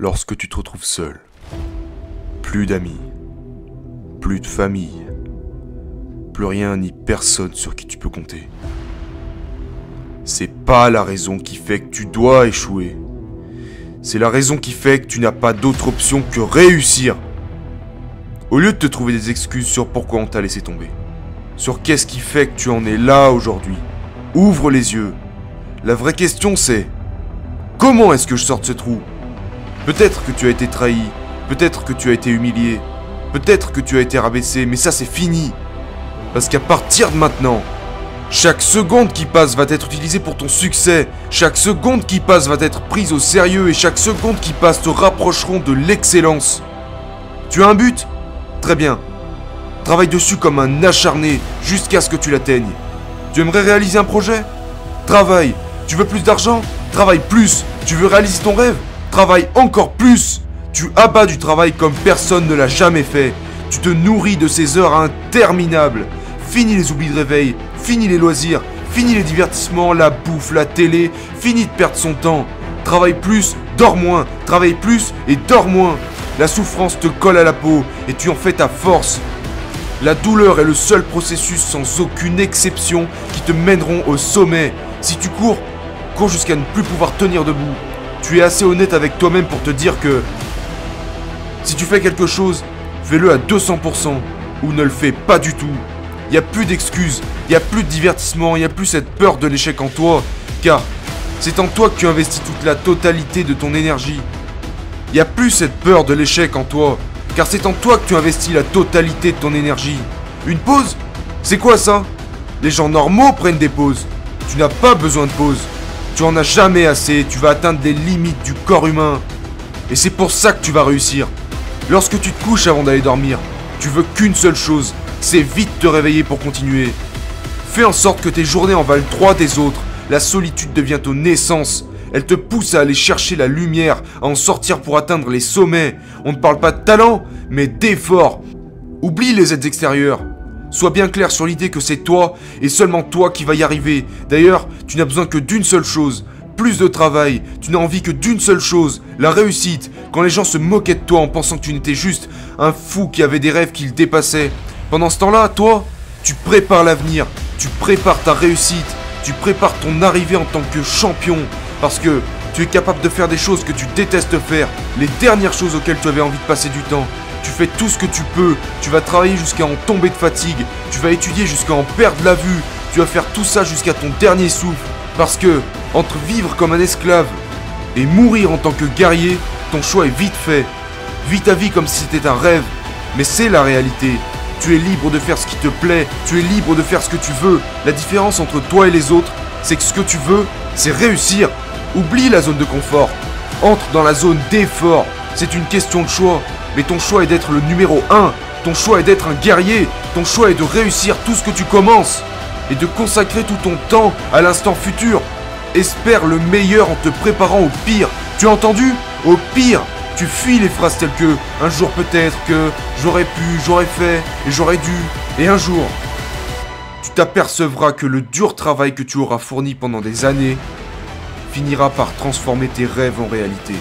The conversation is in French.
lorsque tu te retrouves seul. Plus d'amis, plus de famille, plus rien ni personne sur qui tu peux compter. C'est pas la raison qui fait que tu dois échouer. C'est la raison qui fait que tu n'as pas d'autre option que réussir. Au lieu de te trouver des excuses sur pourquoi on t'a laissé tomber, sur qu'est-ce qui fait que tu en es là aujourd'hui, ouvre les yeux. La vraie question c'est comment est-ce que je sors de ce trou? Peut-être que tu as été trahi, peut-être que tu as été humilié, peut-être que tu as été rabaissé, mais ça c'est fini. Parce qu'à partir de maintenant, chaque seconde qui passe va être utilisée pour ton succès, chaque seconde qui passe va être prise au sérieux et chaque seconde qui passe te rapprocheront de l'excellence. Tu as un but? Très bien. Travaille dessus comme un acharné jusqu'à ce que tu l'atteignes. Tu aimerais réaliser un projet? Travaille. Tu veux plus d'argent? Travaille plus. Tu veux réaliser ton rêve? Travaille encore plus Tu abats du travail comme personne ne l'a jamais fait. Tu te nourris de ces heures interminables. Fini les oublis de réveil, fini les loisirs, fini les divertissements, la bouffe, la télé, fini de perdre son temps. Travaille plus, dors moins, travaille plus et dors moins. La souffrance te colle à la peau et tu en fais ta force. La douleur est le seul processus sans aucune exception qui te mèneront au sommet. Si tu cours, cours jusqu'à ne plus pouvoir tenir debout. Tu es assez honnête avec toi-même pour te dire que si tu fais quelque chose, fais-le à 200% ou ne le fais pas du tout. Il n'y a plus d'excuses, il n'y a plus de divertissement, il n'y a plus cette peur de l'échec en toi, car c'est en toi que tu investis toute la totalité de ton énergie. Il n'y a plus cette peur de l'échec en toi, car c'est en toi que tu investis la totalité de ton énergie. Une pause? C'est quoi ça? Les gens normaux prennent des pauses. Tu n'as pas besoin de pause. Tu en as jamais assez, tu vas atteindre des limites du corps humain. Et c'est pour ça que tu vas réussir. Lorsque tu te couches avant d'aller dormir, tu veux qu'une seule chose, c'est vite te réveiller pour continuer. Fais en sorte que tes journées en valent trois des autres. La solitude devient ton naissance. Elle te pousse à aller chercher la lumière, à en sortir pour atteindre les sommets. On ne parle pas de talent, mais d'effort. Oublie les aides extérieures. Sois bien clair sur l'idée que c'est toi et seulement toi qui va y arriver. D'ailleurs, tu n'as besoin que d'une seule chose. Plus de travail. Tu n'as envie que d'une seule chose. La réussite. Quand les gens se moquaient de toi en pensant que tu n'étais juste un fou qui avait des rêves qui le dépassaient. Pendant ce temps-là, toi, tu prépares l'avenir. Tu prépares ta réussite. Tu prépares ton arrivée en tant que champion. Parce que tu es capable de faire des choses que tu détestes faire. Les dernières choses auxquelles tu avais envie de passer du temps. Tu fais tout ce que tu peux. Tu vas travailler jusqu'à en tomber de fatigue. Tu vas étudier jusqu'à en perdre la vue. Tu vas faire tout ça jusqu'à ton dernier souffle. Parce que, entre vivre comme un esclave et mourir en tant que guerrier, ton choix est vite fait. Vis ta vie comme si c'était un rêve. Mais c'est la réalité. Tu es libre de faire ce qui te plaît. Tu es libre de faire ce que tu veux. La différence entre toi et les autres, c'est que ce que tu veux, c'est réussir. Oublie la zone de confort. Entre dans la zone d'effort. C'est une question de choix. Mais ton choix est d'être le numéro 1. Ton choix est d'être un guerrier. Ton choix est de réussir tout ce que tu commences. Et de consacrer tout ton temps à l'instant futur. Espère le meilleur en te préparant au pire. Tu as entendu? Au pire. Tu fuis les phrases telles que un jour peut-être que j'aurais pu, j'aurais fait et j'aurais dû. Et un jour, tu t'apercevras que le dur travail que tu auras fourni pendant des années finira par transformer tes rêves en réalité.